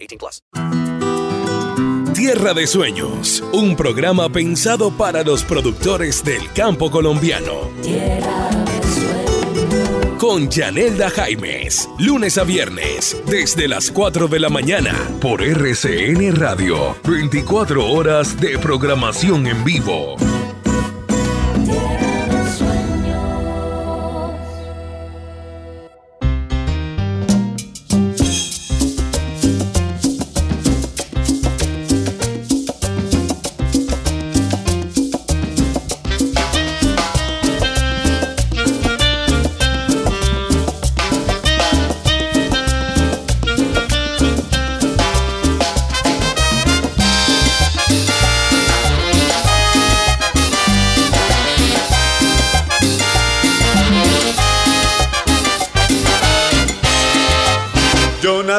18 plus. Tierra de Sueños, un programa pensado para los productores del campo colombiano. Con Yanelda Jaimes, lunes a viernes, desde las 4 de la mañana, por RCN Radio, 24 horas de programación en vivo.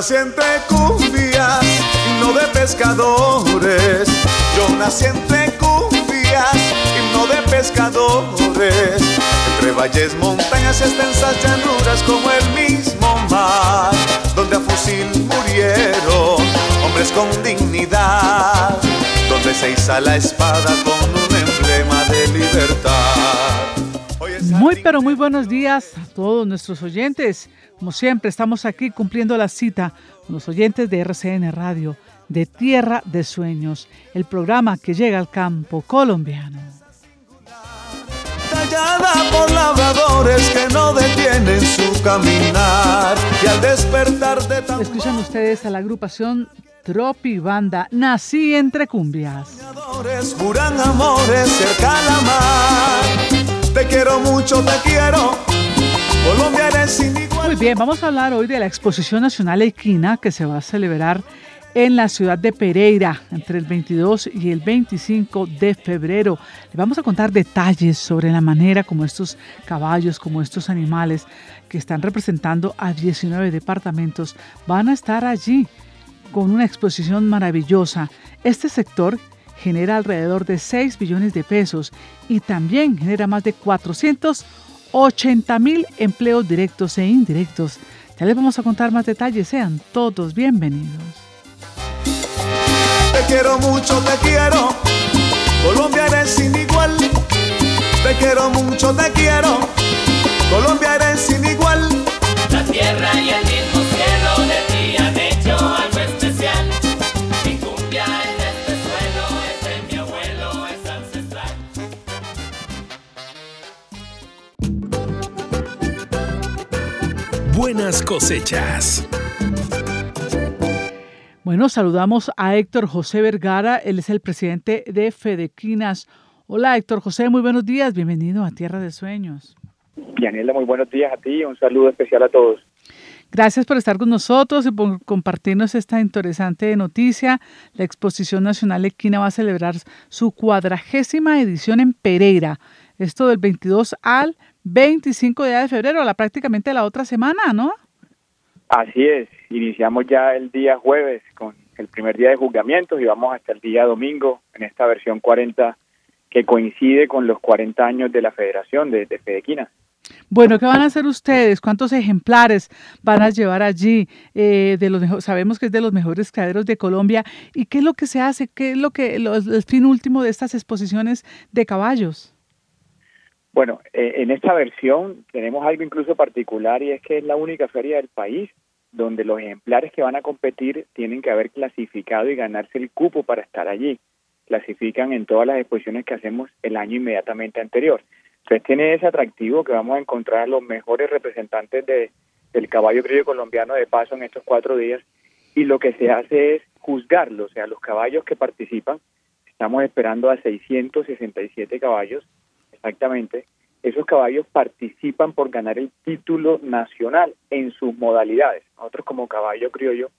Nací entre cumbias, himno de pescadores. Yo nací entre cumbias, himno de pescadores. Entre valles, montañas, extensas llanuras como el mismo mar, donde a fusil murieron hombres con dignidad, donde se iza la espada con un emblema de libertad. Muy pero muy buenos días a todos nuestros oyentes. Como siempre, estamos aquí cumpliendo la cita con los oyentes de RCN Radio, de Tierra de Sueños, el programa que llega al campo colombiano. Tallada por labradores que no detienen su caminar y al despertar de tan Escuchan ustedes a la agrupación Tropi Banda, Nací entre cumbias. soñadores, juran amores cerca a la mar. Te quiero mucho, te quiero. Colombia eres sin igual. Muy bien, vamos a hablar hoy de la Exposición Nacional Equina que se va a celebrar en la ciudad de Pereira entre el 22 y el 25 de febrero. Le vamos a contar detalles sobre la manera como estos caballos, como estos animales que están representando a 19 departamentos van a estar allí con una exposición maravillosa. Este sector genera alrededor de 6 billones de pesos y también genera más de 480 mil empleos directos e indirectos. Ya les vamos a contar más detalles, sean todos bienvenidos. Te quiero mucho, te quiero. Colombia eres sin igual. Te quiero mucho, te quiero. Colombia eres sin igual. La tierra y el Buenas cosechas. Bueno, saludamos a Héctor José Vergara, él es el presidente de Fedequinas. Hola Héctor José, muy buenos días, bienvenido a Tierra de Sueños. Yanela, muy buenos días a ti y un saludo especial a todos. Gracias por estar con nosotros y por compartirnos esta interesante noticia. La Exposición Nacional Equina va a celebrar su cuadragésima edición en Pereira. Esto del 22 al 25 de febrero, la prácticamente la otra semana, ¿no? Así es, iniciamos ya el día jueves con el primer día de juzgamientos y vamos hasta el día domingo en esta versión 40 que coincide con los 40 años de la Federación de, de Fedequinas. Bueno, ¿qué van a hacer ustedes? ¿Cuántos ejemplares van a llevar allí? Eh, de los sabemos que es de los mejores criaderos de Colombia. ¿Y qué es lo que se hace? ¿Qué es lo que lo- el fin último de estas exposiciones de caballos? Bueno, eh, en esta versión tenemos algo incluso particular y es que es la única feria del país donde los ejemplares que van a competir tienen que haber clasificado y ganarse el cupo para estar allí. Clasifican en todas las exposiciones que hacemos el año inmediatamente anterior. Entonces tiene ese atractivo que vamos a encontrar a los mejores representantes de, del caballo criollo colombiano de paso en estos cuatro días y lo que se hace es juzgarlo, o sea, los caballos que participan, estamos esperando a 667 caballos exactamente, esos caballos participan por ganar el título nacional en sus modalidades. Nosotros como caballo criollo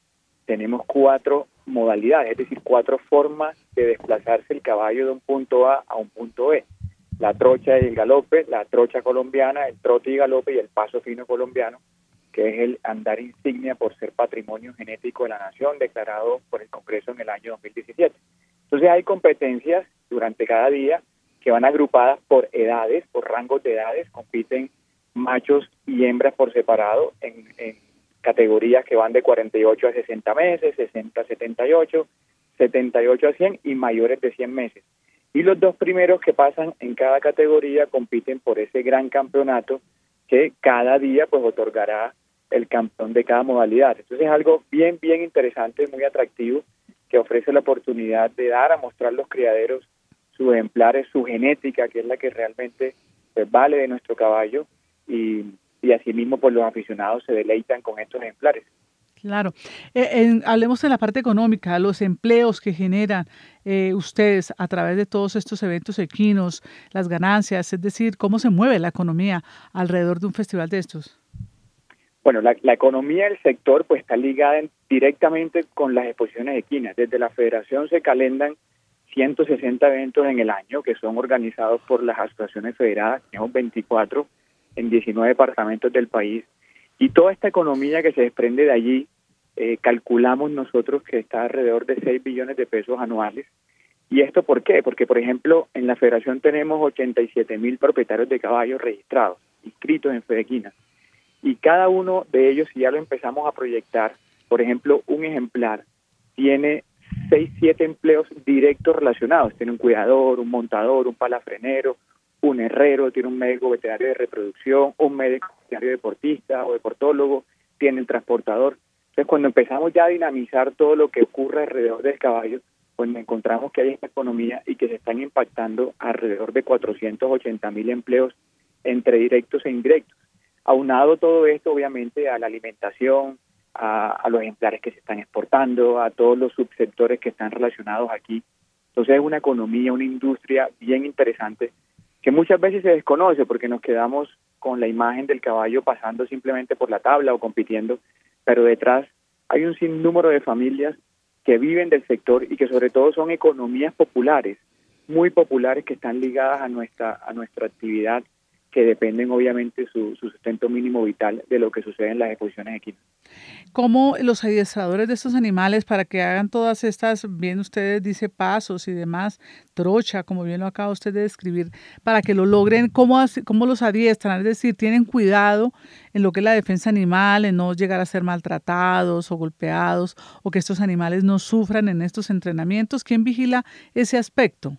tenemos cuatro modalidades, es decir, cuatro formas de desplazarse el caballo de un punto A a un punto B. La trocha y el galope, la trocha colombiana, el trote y galope y el paso fino colombiano, que es el andar insignia por ser patrimonio genético de la nación declarado por el Congreso en el año 2017. Entonces hay competencias durante cada día que van agrupadas por edades, por rangos de edades, compiten machos y hembras por separado en, categorías que van de 48 a 60 meses, 60 a 78, 78 a 100 y mayores de 100 meses. Y los dos primeros que pasan en cada categoría compiten por ese gran campeonato que cada día pues otorgará el campeón de cada modalidad. Entonces es algo bien, bien interesante, muy atractivo, que ofrece la oportunidad de dar a mostrar los criaderos sus ejemplares, su genética, que es la que realmente pues, vale de nuestro caballo, y, y asimismo pues los aficionados se deleitan con estos ejemplares. Claro. Eh, en- hablemos de la parte económica, los empleos que generan eh, ustedes a través de todos estos eventos equinos, las ganancias, es decir, cómo se mueve la economía alrededor de un festival de estos. Bueno, la, la economía del sector pues está ligada en- directamente con las exposiciones equinas. Desde la federación se calendan 160 eventos en el año que son organizados por las asociaciones federadas, tenemos 24 en 19 departamentos del país. Y toda esta economía que se desprende de allí, eh, calculamos nosotros que está alrededor de 6 billones de pesos anuales. ¿Y esto por qué? Porque, por ejemplo, en la federación tenemos 87 mil propietarios de caballos registrados, inscritos en Fedequina. Y cada uno de ellos, si ya lo empezamos a proyectar, por ejemplo, un ejemplar tiene 6, 7 empleos directos relacionados. Tiene un cuidador, un montador, un palafrenero, un herrero, tiene un médico veterinario de reproducción, un médico veterinario deportista o deportólogo, tiene el transportador. Entonces, cuando empezamos ya a dinamizar todo lo que ocurre alrededor del caballo, pues encontramos que hay esta economía y que se están impactando alrededor de 480 mil empleos entre directos e indirectos. Aunado todo esto, obviamente, a la alimentación, a, a los ejemplares que se están exportando, a todos los subsectores que están relacionados aquí. Entonces es una economía, una industria bien interesante que muchas veces se desconoce porque nos quedamos con la imagen del caballo pasando simplemente por la tabla o compitiendo, pero detrás hay un sinnúmero de familias que viven del sector y que sobre todo son economías populares, muy populares que están ligadas a nuestra a nuestra actividad que dependen obviamente su, su sustento mínimo vital de lo que sucede en las exposiciones equinas. ¿Cómo los adiestradores de estos animales para que hagan todas estas, bien ustedes dice pasos y demás, trocha, como bien lo acaba usted de describir, para que lo logren, cómo, cómo los adiestran? Es decir, tienen cuidado en lo que es la defensa animal, en no llegar a ser maltratados o golpeados, o que estos animales no sufran en estos entrenamientos. ¿Quién vigila ese aspecto?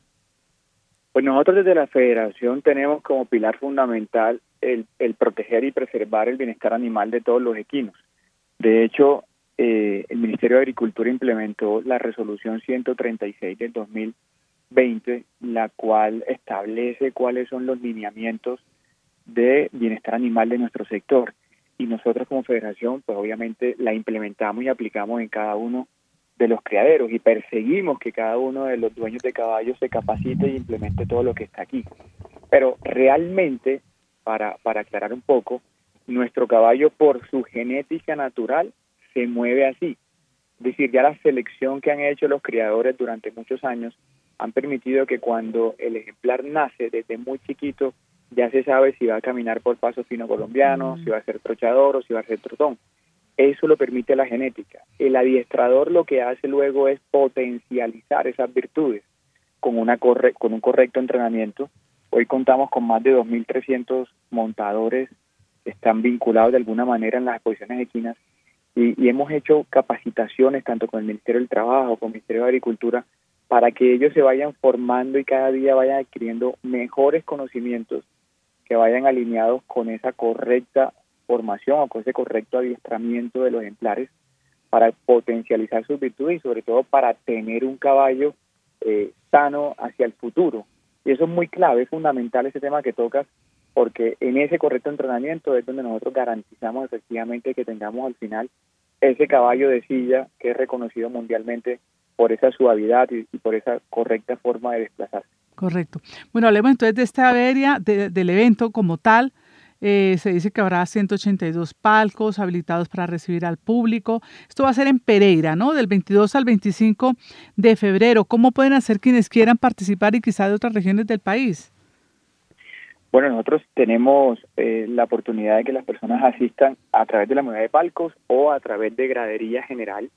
Pues nosotros desde la federación tenemos como pilar fundamental el, el proteger y preservar el bienestar animal de todos los equinos. De hecho, eh, el Ministerio de Agricultura implementó la resolución 136 del 2020, la cual establece cuáles son los lineamientos de bienestar animal de nuestro sector. Y nosotros como federación, pues obviamente la implementamos y aplicamos en cada uno de los criaderos y perseguimos que cada uno de los dueños de caballos se capacite y implemente todo lo que está aquí. Pero realmente, para, para aclarar un poco, nuestro caballo por su genética natural se mueve así. Es decir, ya la selección que han hecho los criadores durante muchos años han permitido que cuando el ejemplar nace desde muy chiquito, ya se sabe si va a caminar por paso fino colombiano, si va a ser trochador o si va a ser trotón. Eso lo permite la genética. El adiestrador lo que hace luego es potencializar esas virtudes con, una corre con un correcto entrenamiento. Hoy contamos con más de 2.300 montadores que están vinculados de alguna manera en las exposiciones equinas y, y hemos hecho capacitaciones tanto con el Ministerio del Trabajo, con el Ministerio de Agricultura, para que ellos se vayan formando y cada día vayan adquiriendo mejores conocimientos que vayan alineados con esa correcta formación o con ese correcto adiestramiento de los ejemplares para potencializar sus virtudes y sobre todo para tener un caballo eh, sano hacia el futuro. Y eso es muy clave, es fundamental ese tema que tocas, porque en ese correcto entrenamiento es donde nosotros garantizamos efectivamente que tengamos al final ese caballo de silla que es reconocido mundialmente por esa suavidad y, por esa correcta forma de desplazarse. Correcto. Bueno, hablemos entonces de esta feria, de- del evento como tal. Eh, se dice que habrá 182 palcos habilitados para recibir al público. Esto va a ser en Pereira, ¿no? Del 22 al 25 de febrero. ¿Cómo pueden hacer quienes quieran participar y quizá de otras regiones del país? Bueno, nosotros tenemos eh, la oportunidad de que las personas asistan a través de la moneda de palcos o a través de gradería general.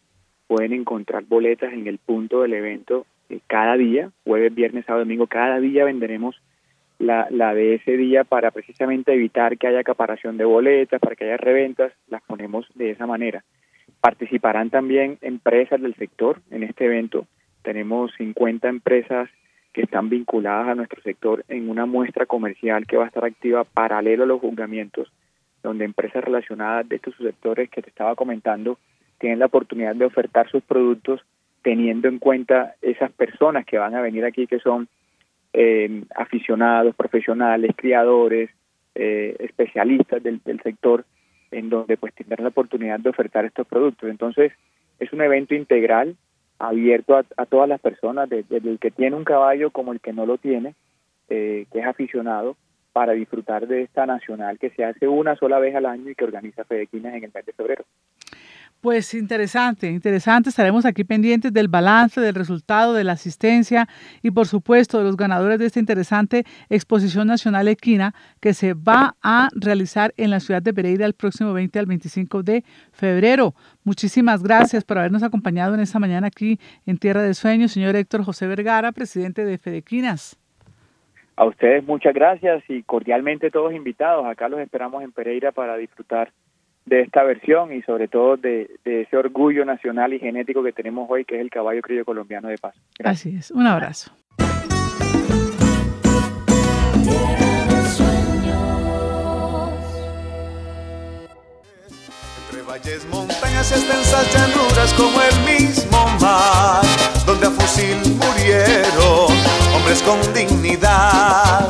Pueden encontrar boletas en el punto del evento eh, cada día, jueves, viernes, sábado, domingo. Cada día venderemos la, la de ese día para precisamente evitar que haya acaparación de boletas, para que haya reventas. Las ponemos de esa manera. Participarán también empresas del sector en este evento. Tenemos 50 empresas que están vinculadas a nuestro sector en una muestra comercial que va a estar activa paralelo a los juzgamientos, donde empresas relacionadas de estos sectores que te estaba comentando tienen la oportunidad de ofertar sus productos teniendo en cuenta esas personas que van a venir aquí que son eh, aficionados, profesionales, criadores, eh, especialistas del, del sector, en donde pues tendrán la oportunidad de ofertar estos productos. Entonces, es un evento integral abierto a, todas las personas, de- desde el que tiene un caballo como el que no lo tiene, eh, que es aficionado, para disfrutar de esta nacional que se hace una sola vez al año y que organiza Fedequinas en el mes de febrero. Pues interesante, interesante. Estaremos aquí pendientes del balance, del resultado, de la asistencia y por supuesto de los ganadores de esta interesante exposición nacional equina que se va a realizar en la ciudad de Pereira el próximo 20 al 25 de febrero. Muchísimas gracias por habernos acompañado en esta mañana aquí en Tierra de Sueños, señor Héctor José Vergara, presidente de Fedequinas. A ustedes muchas gracias y cordialmente todos invitados. Acá los esperamos en Pereira para disfrutar de esta versión y sobre todo de, de ese orgullo nacional y genético que tenemos hoy, que es el caballo criollo colombiano de paso. Gracias. Así es, un abrazo. Entre valles, montañas, extensas llanuras como el mismo mar, donde a fusil murieron hombres con dignidad,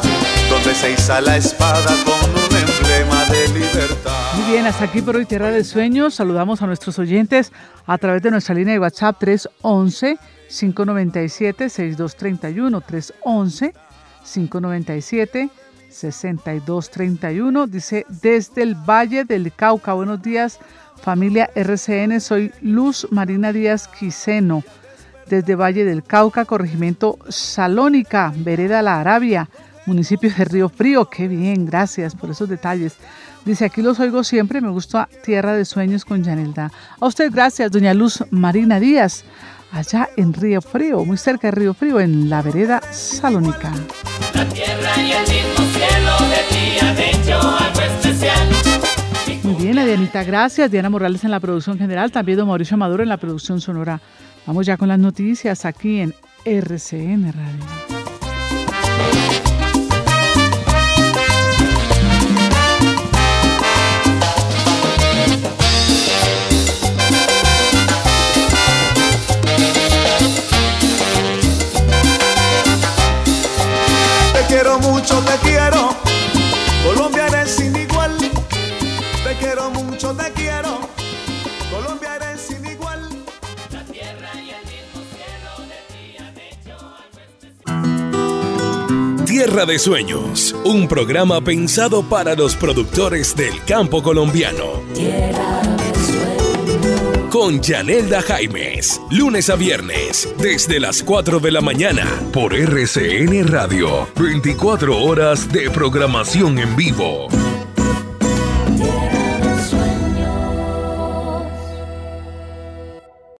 donde se iza la espada con un emblema de Muy bien, hasta aquí por hoy Tierra de Sueños. Saludamos a nuestros oyentes a través de nuestra línea de WhatsApp 311 597 6231 311 597 6231. Dice desde el Valle del Cauca. Buenos días, familia RCN. Soy Luz Marina Díaz Quiseno. Desde Valle del Cauca, corregimiento Salónica, Vereda La Arabia, municipio de Río Frío. Qué bien, gracias por esos detalles. Dice, aquí los oigo siempre, me gusta Tierra de Sueños con Yanelda. A usted gracias, doña Luz Marina Díaz, allá en Río Frío, muy cerca de Río Frío, en la vereda Salónica. La tierra y el mismo cielo de ti hecho algo especial. Muy bien, a Dianita, gracias. Diana Morales en la producción general, también don Mauricio Maduro en la producción sonora. Vamos ya con las noticias aquí en RCN Radio. Tierra de Sueños, un programa pensado para los productores del campo colombiano. Con Yanelda Jaimes, lunes a viernes, desde las 4 de la mañana, por RCN Radio, 24 horas de programación en vivo.